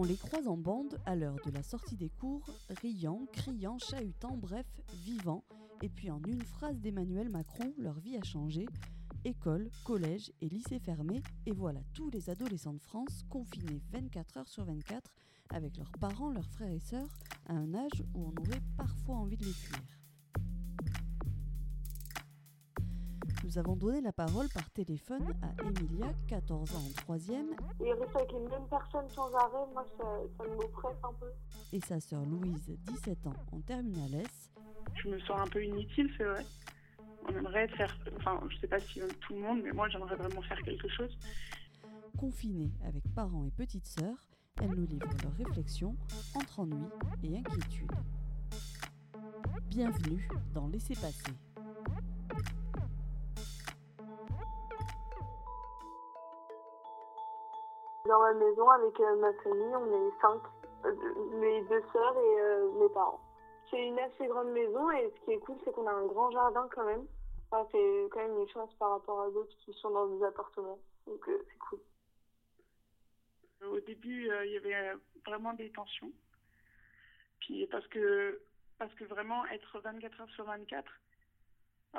On les croise en bande à l'heure de la sortie des cours, riant, criant, chahutant, bref, vivant. Et puis en une phrase d'Emmanuel Macron, leur vie a changé. École, collège et lycée fermés, et voilà tous les adolescents de France confinés 24 heures sur 24 avec leurs parents, leurs frères et sœurs, à un âge où on aurait parfois envie de les fuir. Nous avons donné la parole par téléphone à Emilia, 14 ans en 3e. Et rester avec les mêmes personnes sans arrêt, moi, ça, ça m'oppresse un peu. Et sa sœur Louise, 17 ans, en terminale S. Je me sens un peu inutile, c'est vrai. On aimerait faire, enfin, je sais pas si tout le monde, mais moi, j'aimerais vraiment faire quelque chose. Confinée avec parents et petites sœurs, elles nous livrent leurs réflexions entre ennui et inquiétude. Bienvenue dans Laissez passer. Dans ma maison, avec euh, ma famille, on est cinq. Euh, mes deux sœurs et euh, mes parents. C'est une assez grande maison et ce qui est cool, c'est qu'on a un grand jardin quand même. Enfin, c'est quand même une chance par rapport à d'autres qui sont dans des appartements. Donc c'est cool. Au début, il y avait vraiment des tensions. Puis parce que, parce que vraiment être 24 heures sur 24,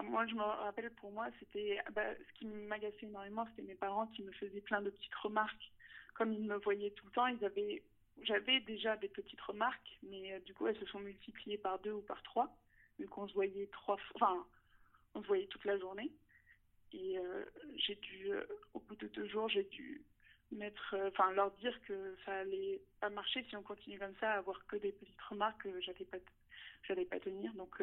moi, je me rappelle pour moi, c'était bah, ce qui m'agaçait énormément, c'était mes parents qui me faisaient plein de petites remarques. Comme ils me voyaient tout le temps, j'avais déjà des petites remarques, mais euh, du coup, elles se sont multipliées par deux ou par trois, vu qu'on se voyait trois, enfin, on se voyait toute la journée. Et euh, j'ai dû, euh, au bout de deux jours, j'ai dû leur dire que ça allait pas marcher si on continue comme ça, à avoir que des petites remarques, que j'allais pas, j'allais pas tenir. Donc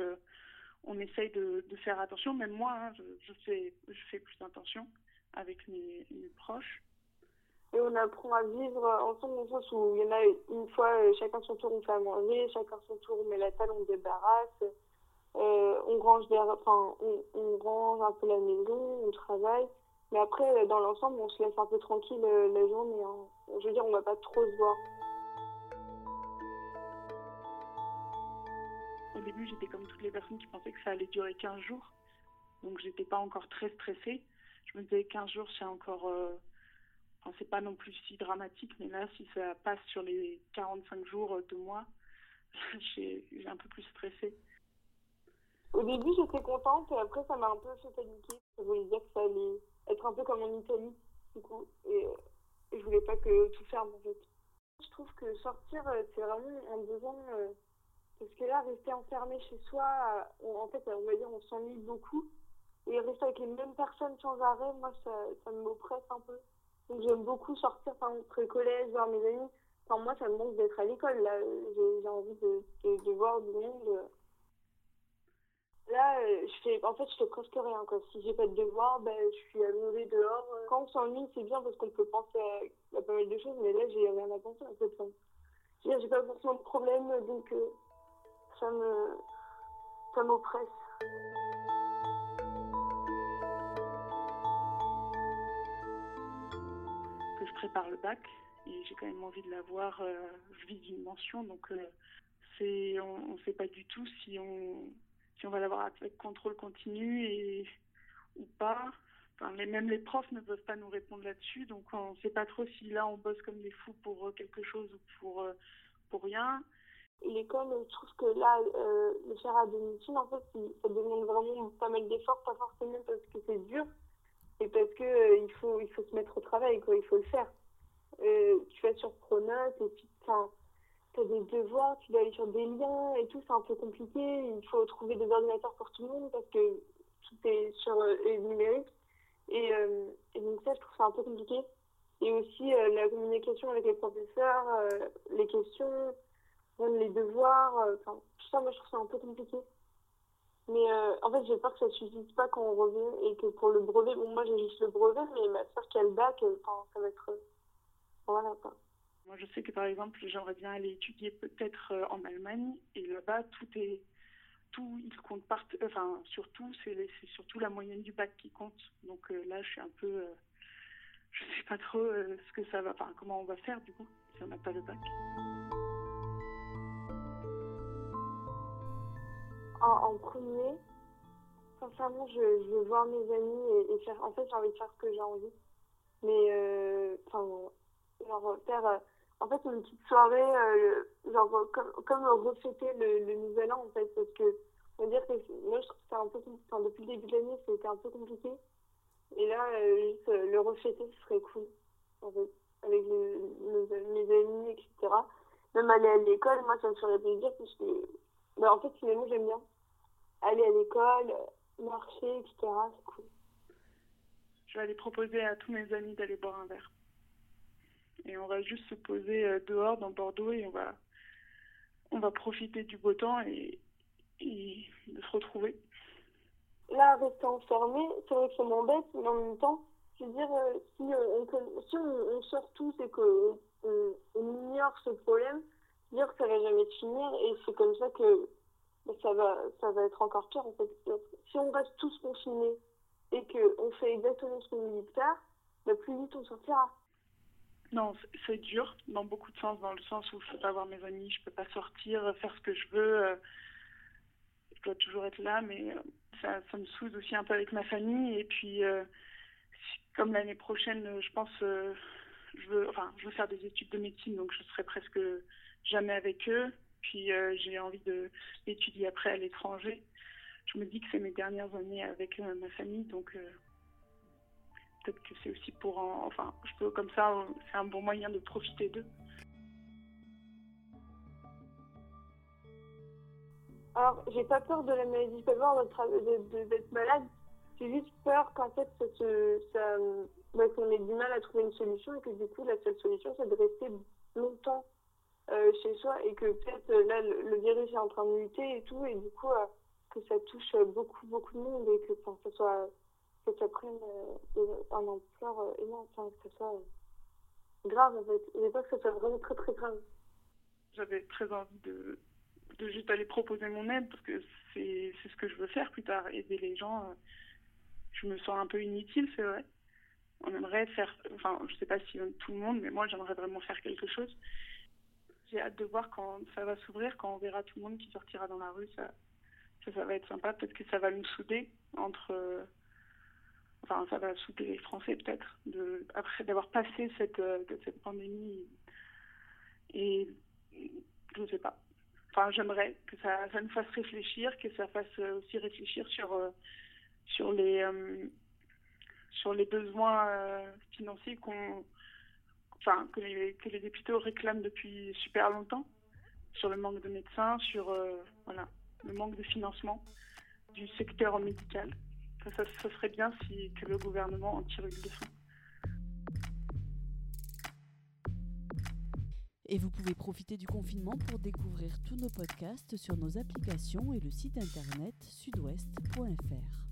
on essaye de, faire attention. Même moi, hein, je, fais, je fais plus attention avec mes, proches. Et on apprend à vivre ensemble dans le sens où il y en a une fois, euh, chacun son tour, on fait à manger, chacun son tour, on met la table, on débarrasse, euh, on, range enfin, on, range un peu la maison, on travaille. Mais après, dans l'ensemble, on se laisse un peu tranquille euh, la journée. Hein. Je veux dire, on va pas trop se voir. Au début, j'étais comme toutes les personnes qui pensaient que ça allait durer 15 jours. Donc, j'étais pas encore très stressée. Je me disais 15 jours, c'est encore. Enfin, c'est pas non plus si dramatique, mais là, si ça passe sur les 45 jours, euh, de mois, j'ai un peu plus stressé. Au début, j'étais contente, et après, ça m'a un peu fait paniquer. Ça voulait dire que ça allait être un peu comme en Italie, du coup. Et, euh, et je voulais pas que tout ferme. Je trouve que sortir, euh, c'est vraiment un besoin parce que là, rester enfermé chez soi, en fait, on va dire, on s'ennuie beaucoup. Et rester avec les mêmes personnes sans arrêt, moi, ça, ça m'oppresse un peu. Donc j'aime beaucoup sortir, par exemple, collège, voir mes amis. Moi, ça me manque d'être à l'école. Là, j'ai envie de, de, voir du monde. Là, je fais, en fait, je fais presque rien. Quoi. Si j'ai pas de devoir, ben, je suis allongée dehors. Quand on s'ennuie, c'est bien parce qu'on peut penser à, pas mal de choses, mais là, j'ai rien à penser en fait. J'ai pas forcément de problème, donc euh, ça me ça m'oppresse. Prépare le bac et j'ai quand même envie de l'avoir. Euh, je vis d'une mention donc euh, on ne sait pas du tout si on si on va l'avoir avec contrôle continu et ou pas. Enfin, même les profs ne peuvent pas nous répondre là-dessus, donc on ne sait pas trop si là on bosse comme des fous pour quelque chose ou pour, pour rien. L'école, je trouve que là, euh, le faire à domicile, en fait, ça demande vraiment pas mal d'efforts, pas forcément parce que c'est dur, et parce que euh, il faut il faut se mettre au travail, quoi, il faut le faire. Euh, tu vas sur Pronote, et puis tu as des devoirs, tu dois aller sur des liens et tout, c'est un peu compliqué. Il faut trouver des ordinateurs pour tout le monde parce que tout est sur le numérique. Et, et, donc ça, je trouve ça un peu compliqué. Et aussi la communication avec les professeurs, les questions, les devoirs, euh, enfin, tout ça, moi, je trouve ça un peu compliqué. Mais euh, en fait, j'ai peur que ça ne suffise pas quand on revient et que pour le brevet, bon, moi j'ai juste le brevet, mais ma soeur qui a le bac, euh, enfin, ça va être. Voilà quoi. Moi, je sais que par exemple, j'aimerais bien aller étudier peut-être en Allemagne et là-bas, tout est. Tout, il compte part... enfin, surtout, c'est surtout la moyenne du bac qui compte. Donc là, je suis un peu. je sais pas trop ce que ça va. Enfin, comment on va faire du coup, si on n'a pas le bac. En, premier, sincèrement, je, veux voir mes amis et, faire. En fait, j'ai envie de faire ce que j'ai envie. Mais, euh, enfin, leur faire. Euh, en fait, une petite soirée, euh, genre, comme, comme refêter le, nouvel an, en fait, parce que, on va dire que moi, je trouve que c'est un peu, enfin, depuis le début de l'année, c'était un peu compliqué. Et là, juste le refêter, ce serait cool, en fait, avec le, mes amis, etc. Même aller à l'école, moi, ça me ferait plaisir, parce que, bah, en fait, finalement, j'aime bien. Aller à l'école, marcher, etc., c'est cool. Je vais aller proposer à tous mes amis d'aller boire un verre et on va juste se poser euh, dehors dans Bordeaux et on va, on va profiter du beau temps et, et de se retrouver. Là, rester enfermé, c'est vrai que ça m'embête, mais en même temps, je veux dire, euh, si, on, si on, sort tous et qu'on on, ignore ce problème, dire que ça va jamais finir et c'est comme ça que ça va, ça va être encore pire en fait. Si on reste tous confinés et qu'on fait exactement ce qu'on nous dit de faire, bah, plus vite on sortira. Non, c'est dur dans beaucoup de sens, dans le sens où je peux pas voir mes amis, je peux pas sortir, faire ce que je veux. Euh, je dois toujours être là, mais euh, ça, me soude aussi un peu avec ma famille. Et puis, euh, comme l'année prochaine, je pense, je veux, enfin, je veux faire des études de médecine, donc je serai presque jamais avec eux. Puis j'ai envie d'étudier après à l'étranger. Je me dis que c'est mes dernières années avec ma famille, donc peut-être que c'est aussi pour en, enfin, je peux comme ça, c'est un bon moyen de profiter d'eux. Alors, j'ai pas peur de la maladie, pas peur d'être malade. J'ai juste peur qu'en fait, ça ça, qu'on ait du mal à trouver une solution et que du coup, la seule solution, c'est de rester longtemps euh, chez soi et que peut-être là, le, virus est en train de muter et tout, et du coup, euh, que ça touche beaucoup, beaucoup de monde et que ça soit que ça prenne euh, un ampleur euh, énorme, que ça soit euh, grave en fait. J'ai pas que ça soit vraiment très très grave. J'avais très envie de, de juste aller proposer mon aide parce que c'est ce que je veux faire plus tard, aider les gens. Je me sens un peu inutile, c'est vrai. On aimerait faire, enfin, je sais pas si tout le monde, mais moi j'aimerais vraiment faire quelque chose. J'ai hâte de voir quand ça va s'ouvrir, quand on verra tout le monde qui sortira dans la rue, ça, ça, va être sympa. Peut-être que ça va nous souder entre enfin ça va souder les Français peut-être après d'avoir passé cette euh, cette pandémie et je ne sais pas enfin j'aimerais que ça ça nous fasse réfléchir que ça fasse aussi réfléchir sur euh, sur les euh, sur les besoins financiers qu'on que les que les députés réclament depuis super longtemps sur le manque de médecins sur voilà le manque de financement du secteur médical ça, serait bien si, que le gouvernement en tire une leçon. Et vous pouvez profiter du confinement pour découvrir tous nos podcasts sur nos applications et le site internet sudouest.fr.